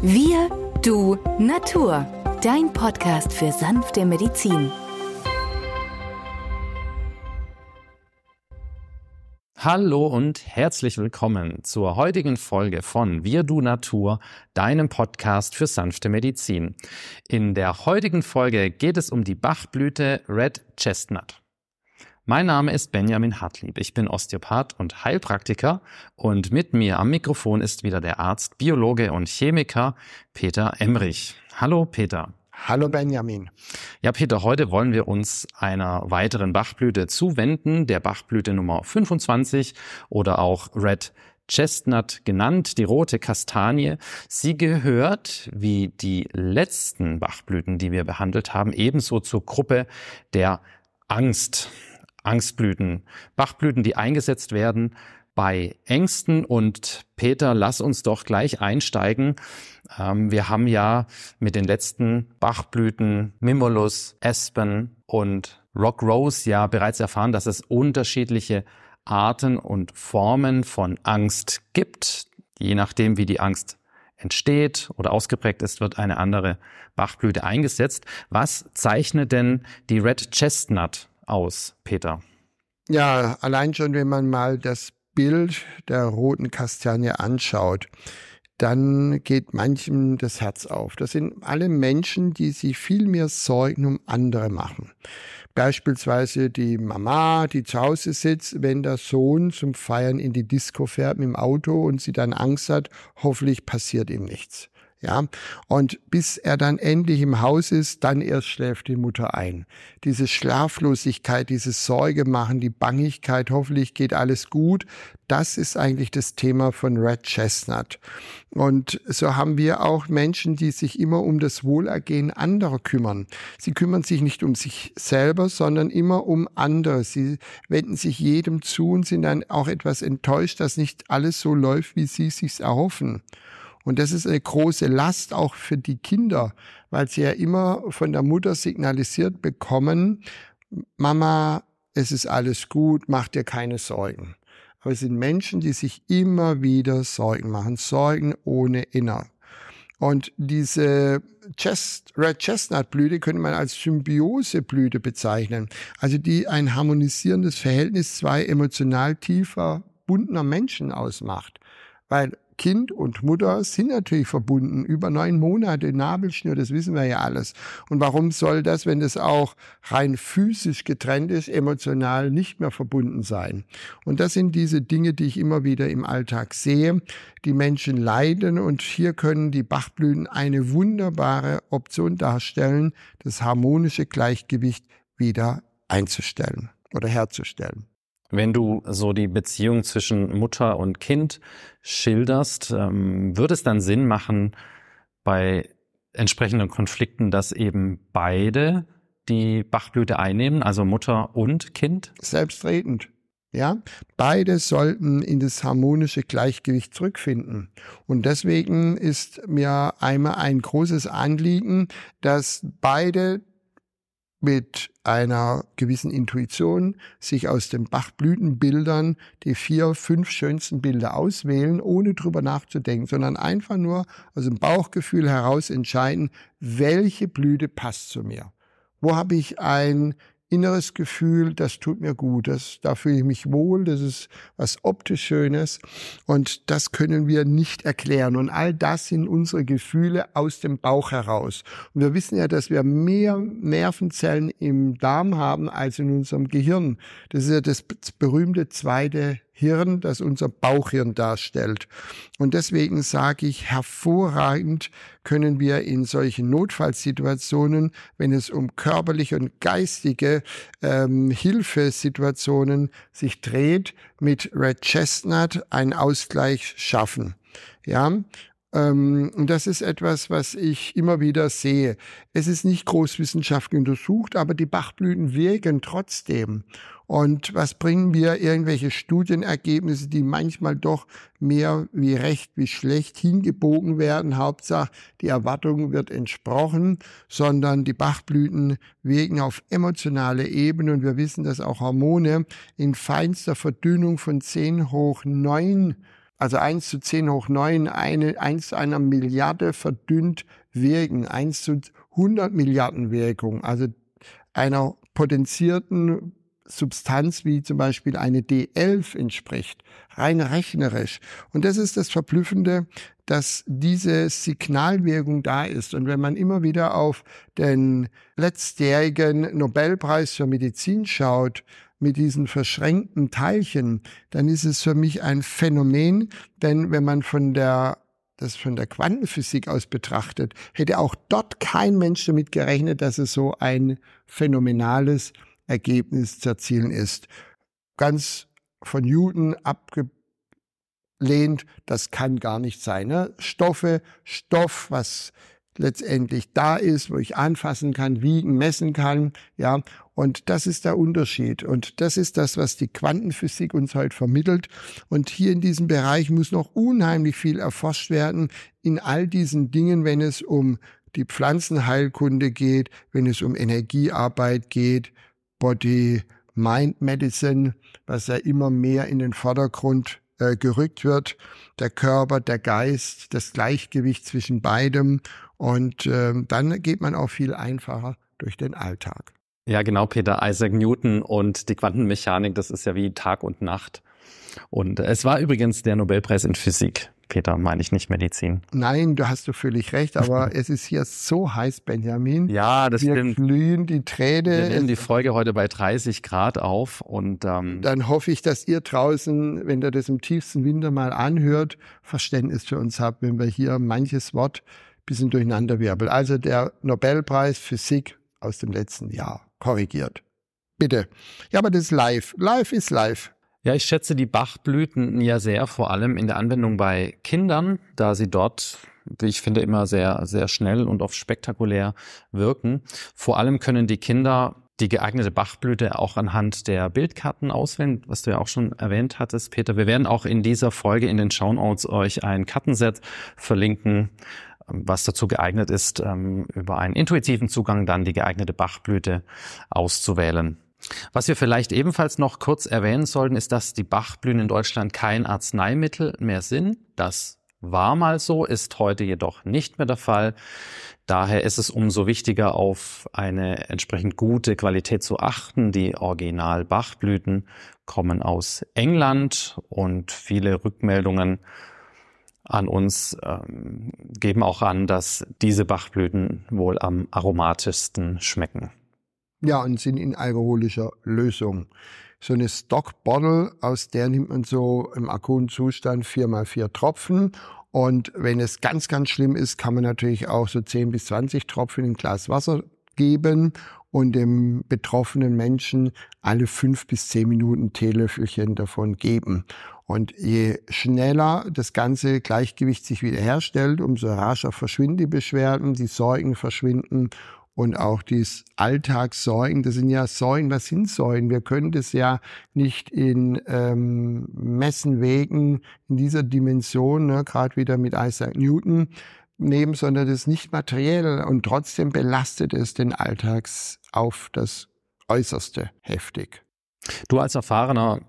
Wir, du, Natur. Dein Podcast für sanfte Medizin. Hallo und herzlich willkommen zur heutigen Folge von Wir du Natur, deinem Podcast für sanfte Medizin. In der heutigen Folge geht es um die Bachblüte Red Chestnut. Mein Name ist Benjamin Hartlieb. Ich bin Osteopath und Heilpraktiker und mit mir am Mikrofon ist wieder der Arzt, Biologe und Chemiker Peter Emrich. Hallo Peter. Hallo Benjamin. Ja, Peter, heute wollen wir uns einer weiteren Bachblüte zuwenden, der Bachblüte Nummer 25 oder auch Red Chestnut genannt, die rote Kastanie. Sie gehört, wie die letzten Bachblüten, die wir behandelt haben, ebenso zur Gruppe der Angst. Angstblüten, Bachblüten, die eingesetzt werden bei Ängsten. Und Peter, lass uns doch gleich einsteigen. Ähm, wir haben ja mit den letzten Bachblüten Mimulus, Aspen und Rock Rose ja bereits erfahren, dass es unterschiedliche Arten und Formen von Angst gibt. Je nachdem, wie die Angst entsteht oder ausgeprägt ist, wird eine andere Bachblüte eingesetzt. Was zeichnet denn die Red Chestnut aus, Peter? Ja, allein schon, wenn man mal das Bild der roten Kastanie anschaut, dann geht manchem das Herz auf. Das sind alle Menschen, die sich viel mehr Sorgen um andere machen. Beispielsweise die Mama, die zu Hause sitzt, wenn der Sohn zum Feiern in die Disco fährt mit dem Auto und sie dann Angst hat, hoffentlich passiert ihm nichts. Ja, und bis er dann endlich im Haus ist, dann erst schläft die Mutter ein. Diese Schlaflosigkeit, dieses Sorge machen, die Bangigkeit, hoffentlich geht alles gut, das ist eigentlich das Thema von Red Chestnut. Und so haben wir auch Menschen, die sich immer um das Wohlergehen anderer kümmern. Sie kümmern sich nicht um sich selber, sondern immer um andere. Sie wenden sich jedem zu und sind dann auch etwas enttäuscht, dass nicht alles so läuft, wie sie sich erhoffen. Und das ist eine große Last auch für die Kinder, weil sie ja immer von der Mutter signalisiert bekommen, Mama, es ist alles gut, mach dir keine Sorgen. Aber es sind Menschen, die sich immer wieder Sorgen machen, Sorgen ohne Inner. Und diese Chest, Red Chestnut Blüte könnte man als Symbioseblüte bezeichnen. Also die ein harmonisierendes Verhältnis zwei emotional tiefer bundener Menschen ausmacht. Weil Kind und Mutter sind natürlich verbunden. Über neun Monate Nabelschnur, das wissen wir ja alles. Und warum soll das, wenn das auch rein physisch getrennt ist, emotional nicht mehr verbunden sein? Und das sind diese Dinge, die ich immer wieder im Alltag sehe. Die Menschen leiden und hier können die Bachblüten eine wunderbare Option darstellen, das harmonische Gleichgewicht wieder einzustellen oder herzustellen. Wenn du so die Beziehung zwischen Mutter und Kind schilderst, ähm, würde es dann Sinn machen, bei entsprechenden Konflikten, dass eben beide die Bachblüte einnehmen, also Mutter und Kind? Selbstredend. Ja, beide sollten in das harmonische Gleichgewicht zurückfinden. Und deswegen ist mir einmal ein großes Anliegen, dass beide mit einer gewissen Intuition sich aus den Bachblütenbildern die vier, fünf schönsten Bilder auswählen, ohne drüber nachzudenken, sondern einfach nur aus dem Bauchgefühl heraus entscheiden, welche Blüte passt zu mir. Wo habe ich ein inneres Gefühl, das tut mir gut, das, da fühle ich mich wohl, das ist was optisch Schönes und das können wir nicht erklären. Und all das sind unsere Gefühle aus dem Bauch heraus. Und wir wissen ja, dass wir mehr Nervenzellen im Darm haben als in unserem Gehirn. Das ist ja das berühmte zweite Hirn, das unser Bauchhirn darstellt. Und deswegen sage ich, hervorragend können wir in solchen Notfallsituationen, wenn es um körperliche und geistige ähm, Hilfesituationen sich dreht, mit Red Chestnut einen Ausgleich schaffen. Ja, und das ist etwas, was ich immer wieder sehe. Es ist nicht großwissenschaftlich untersucht, aber die Bachblüten wirken trotzdem. Und was bringen wir? Irgendwelche Studienergebnisse, die manchmal doch mehr wie recht wie schlecht hingebogen werden. Hauptsache, die Erwartung wird entsprochen, sondern die Bachblüten wirken auf emotionale Ebene und wir wissen, dass auch Hormone in feinster Verdünnung von 10 hoch 9 also 1 zu 10 hoch 9, eine, 1 zu einer Milliarde verdünnt wirken, 1 zu 100 Milliarden Wirkung, also einer potenzierten Substanz wie zum Beispiel eine D11 entspricht, rein rechnerisch. Und das ist das Verblüffende, dass diese Signalwirkung da ist. Und wenn man immer wieder auf den letztjährigen Nobelpreis für Medizin schaut, mit diesen verschränkten Teilchen, dann ist es für mich ein Phänomen, denn wenn man von der das von der Quantenphysik aus betrachtet, hätte auch dort kein Mensch damit gerechnet, dass es so ein phänomenales Ergebnis zu erzielen ist. Ganz von Newton abgelehnt, das kann gar nicht sein. Ne? Stoffe, Stoff, was letztendlich da ist, wo ich anfassen kann, wiegen, messen kann, ja. Und das ist der Unterschied. Und das ist das, was die Quantenphysik uns heute vermittelt. Und hier in diesem Bereich muss noch unheimlich viel erforscht werden in all diesen Dingen, wenn es um die Pflanzenheilkunde geht, wenn es um Energiearbeit geht, Body Mind Medicine, was ja immer mehr in den Vordergrund äh, gerückt wird, der Körper, der Geist, das Gleichgewicht zwischen beidem und äh, dann geht man auch viel einfacher durch den Alltag. Ja, genau, Peter. Isaac Newton und die Quantenmechanik, das ist ja wie Tag und Nacht. Und es war übrigens der Nobelpreis in Physik. Peter, meine ich nicht Medizin. Nein, du hast du völlig recht, aber es ist hier so heiß, Benjamin. Ja, das Wir stimmt. glühen die Träne. Wir nehmen die Folge heute bei 30 Grad auf und ähm, Dann hoffe ich, dass ihr draußen, wenn ihr das im tiefsten Winter mal anhört, Verständnis für uns habt, wenn wir hier manches Wort bisschen durcheinander wirbeln. Also der Nobelpreis Physik aus dem letzten Jahr korrigiert. Bitte. Ja, aber das ist live. Live ist live. Ja, ich schätze die Bachblüten ja sehr, vor allem in der Anwendung bei Kindern, da sie dort, wie ich finde, immer sehr, sehr schnell und oft spektakulär wirken. Vor allem können die Kinder die geeignete Bachblüte auch anhand der Bildkarten auswählen, was du ja auch schon erwähnt hattest, Peter. Wir werden auch in dieser Folge in den Show Notes euch ein Kartenset verlinken, was dazu geeignet ist, ähm, über einen intuitiven Zugang dann die geeignete Bachblüte auszuwählen. Was wir vielleicht ebenfalls noch kurz erwähnen sollten, ist, dass die Bachblüten in Deutschland kein Arzneimittel mehr sind. Das war mal so, ist heute jedoch nicht mehr der Fall. Daher ist es umso wichtiger, auf eine entsprechend gute Qualität zu achten. Die Original-Bachblüten kommen aus England und viele Rückmeldungen an uns ähm, geben auch an, dass diese Bachblüten wohl am aromatischsten schmecken. Ja, und sind in alkoholischer Lösung. So eine Stock Bottle, aus der nimmt man so im akuten Zustand vier mal vier Tropfen. Und wenn es ganz, ganz schlimm ist, kann man natürlich auch so 10 bis 20 Tropfen in ein Glas Wasser geben und dem betroffenen Menschen alle fünf bis zehn Minuten Teelöffelchen davon geben. Und je schneller das ganze Gleichgewicht sich wiederherstellt, umso rascher verschwinden die Beschwerden, die Sorgen verschwinden und auch dieses Alltagssäugen, das sind ja Säugen, was sind Säugen? Wir können das ja nicht in ähm, Messen wegen in dieser Dimension, ne, gerade wieder mit Isaac Newton nehmen, sondern das ist nicht materiell und trotzdem belastet es den Alltags auf das Äußerste heftig. Du als erfahrener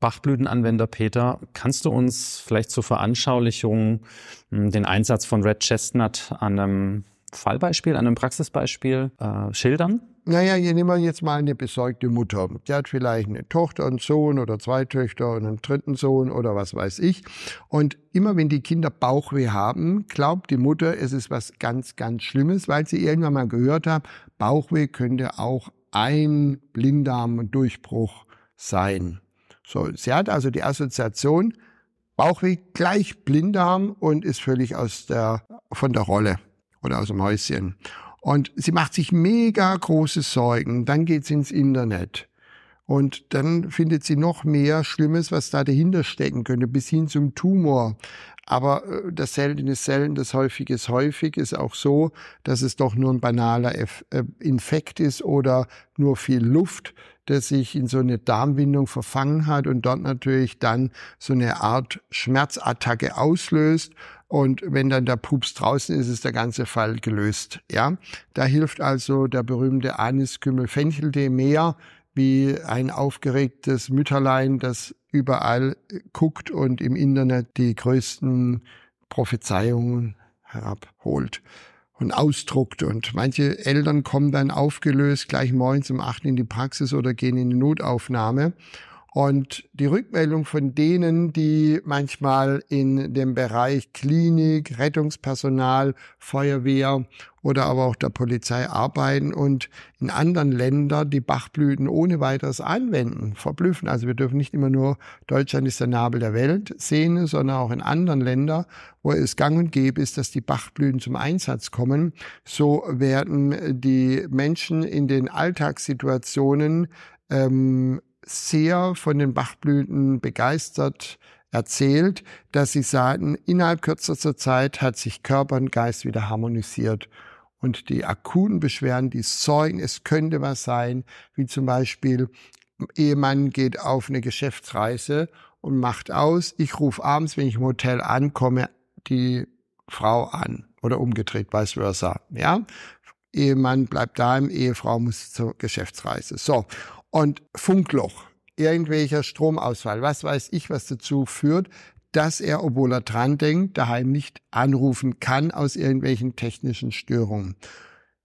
Bachblütenanwender Peter, kannst du uns vielleicht zur Veranschaulichung hm, den Einsatz von Red Chestnut an einem Fallbeispiel, an einem Praxisbeispiel äh, schildern? Naja, hier nehmen wir jetzt mal eine besorgte Mutter. Die hat vielleicht eine Tochter, einen Sohn oder zwei Töchter und einen dritten Sohn oder was weiß ich. Und immer wenn die Kinder Bauchweh haben, glaubt die Mutter, es ist was ganz, ganz Schlimmes, weil sie irgendwann mal gehört hat, Bauchweh könnte auch ein Blinddarmdurchbruch sein. So, sie hat also die Assoziation Bauchweh gleich Blinddarm und ist völlig aus der, von der Rolle oder aus dem Häuschen. Und sie macht sich mega große Sorgen. Dann geht sie ins Internet. Und dann findet sie noch mehr Schlimmes, was da dahinter stecken könnte, bis hin zum Tumor. Aber äh, das Seltene ist selten, das Häufige ist häufig, ist auch so, dass es doch nur ein banaler äh, Infekt ist oder nur viel Luft, das sich in so eine Darmwindung verfangen hat und dort natürlich dann so eine Art Schmerzattacke auslöst. Und wenn dann der Pups draußen ist, ist der ganze Fall gelöst. Ja, da hilft also der berühmte Aniskümmel Fencheltee mehr wie ein aufgeregtes Mütterlein, das überall guckt und im Internet die größten Prophezeiungen herabholt und ausdruckt. Und manche Eltern kommen dann aufgelöst gleich morgens um acht in die Praxis oder gehen in die Notaufnahme. Und die Rückmeldung von denen, die manchmal in dem Bereich Klinik, Rettungspersonal, Feuerwehr oder aber auch der Polizei arbeiten und in anderen Ländern die Bachblüten ohne weiteres anwenden, verblüffen. Also wir dürfen nicht immer nur Deutschland ist der Nabel der Welt sehen, sondern auch in anderen Ländern, wo es gang und gäbe ist, dass die Bachblüten zum Einsatz kommen. So werden die Menschen in den Alltagssituationen ähm, sehr von den Bachblüten begeistert erzählt, dass sie sagten, innerhalb kürzester Zeit hat sich Körper und Geist wieder harmonisiert. Und die akuten Beschwerden, die Sorgen, es könnte was sein, wie zum Beispiel, Ehemann geht auf eine Geschäftsreise und macht aus, ich rufe abends, wenn ich im Hotel ankomme, die Frau an oder umgedreht, vice versa. Ja, Ehemann bleibt daheim, Ehefrau muss zur Geschäftsreise. So. Und Funkloch, irgendwelcher Stromausfall, was weiß ich, was dazu führt, dass er, obwohl er dran denkt, daheim nicht anrufen kann aus irgendwelchen technischen Störungen.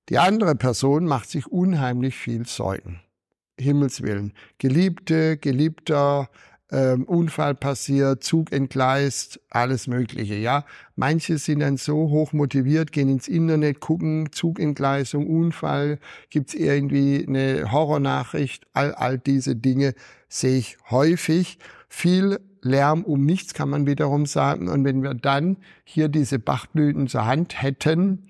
Die andere Person macht sich unheimlich viel Sorgen. Himmelswillen. Geliebte, Geliebter, ähm, Unfall passiert, Zug entgleist, alles Mögliche. Ja, manche sind dann so hoch motiviert, gehen ins Internet, gucken Zugentgleisung, Unfall, gibt's irgendwie eine Horrornachricht, all all diese Dinge sehe ich häufig. Viel Lärm um nichts kann man wiederum sagen. Und wenn wir dann hier diese Bachblüten zur Hand hätten,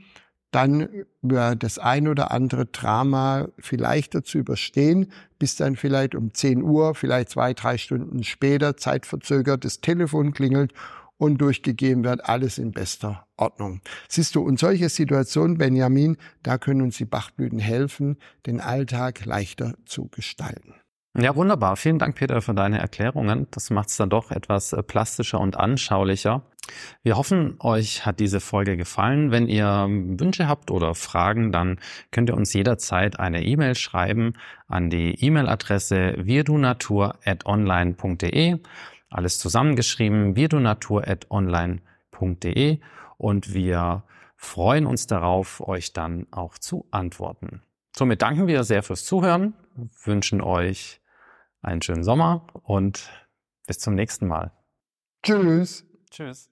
dann wäre das ein oder andere Drama vielleicht zu überstehen, bis dann vielleicht um 10 Uhr, vielleicht zwei, drei Stunden später, zeitverzögert, das Telefon klingelt und durchgegeben wird, alles in bester Ordnung. Siehst du, und solche Situationen, Benjamin, da können uns die Bachblüten helfen, den Alltag leichter zu gestalten. Ja, wunderbar. Vielen Dank, Peter, für deine Erklärungen. Das macht es dann doch etwas äh, plastischer und anschaulicher. Wir hoffen, euch hat diese Folge gefallen. Wenn ihr Wünsche habt oder Fragen, dann könnt ihr uns jederzeit eine E-Mail schreiben an die E-Mail-Adresse wirdunatur.online.de. Alles zusammengeschrieben, wirdunatur.online.de. Und wir freuen uns darauf, euch dann auch zu antworten. Somit danken wir sehr fürs Zuhören, wünschen euch einen schönen Sommer und bis zum nächsten Mal. Tschüss. Tschüss.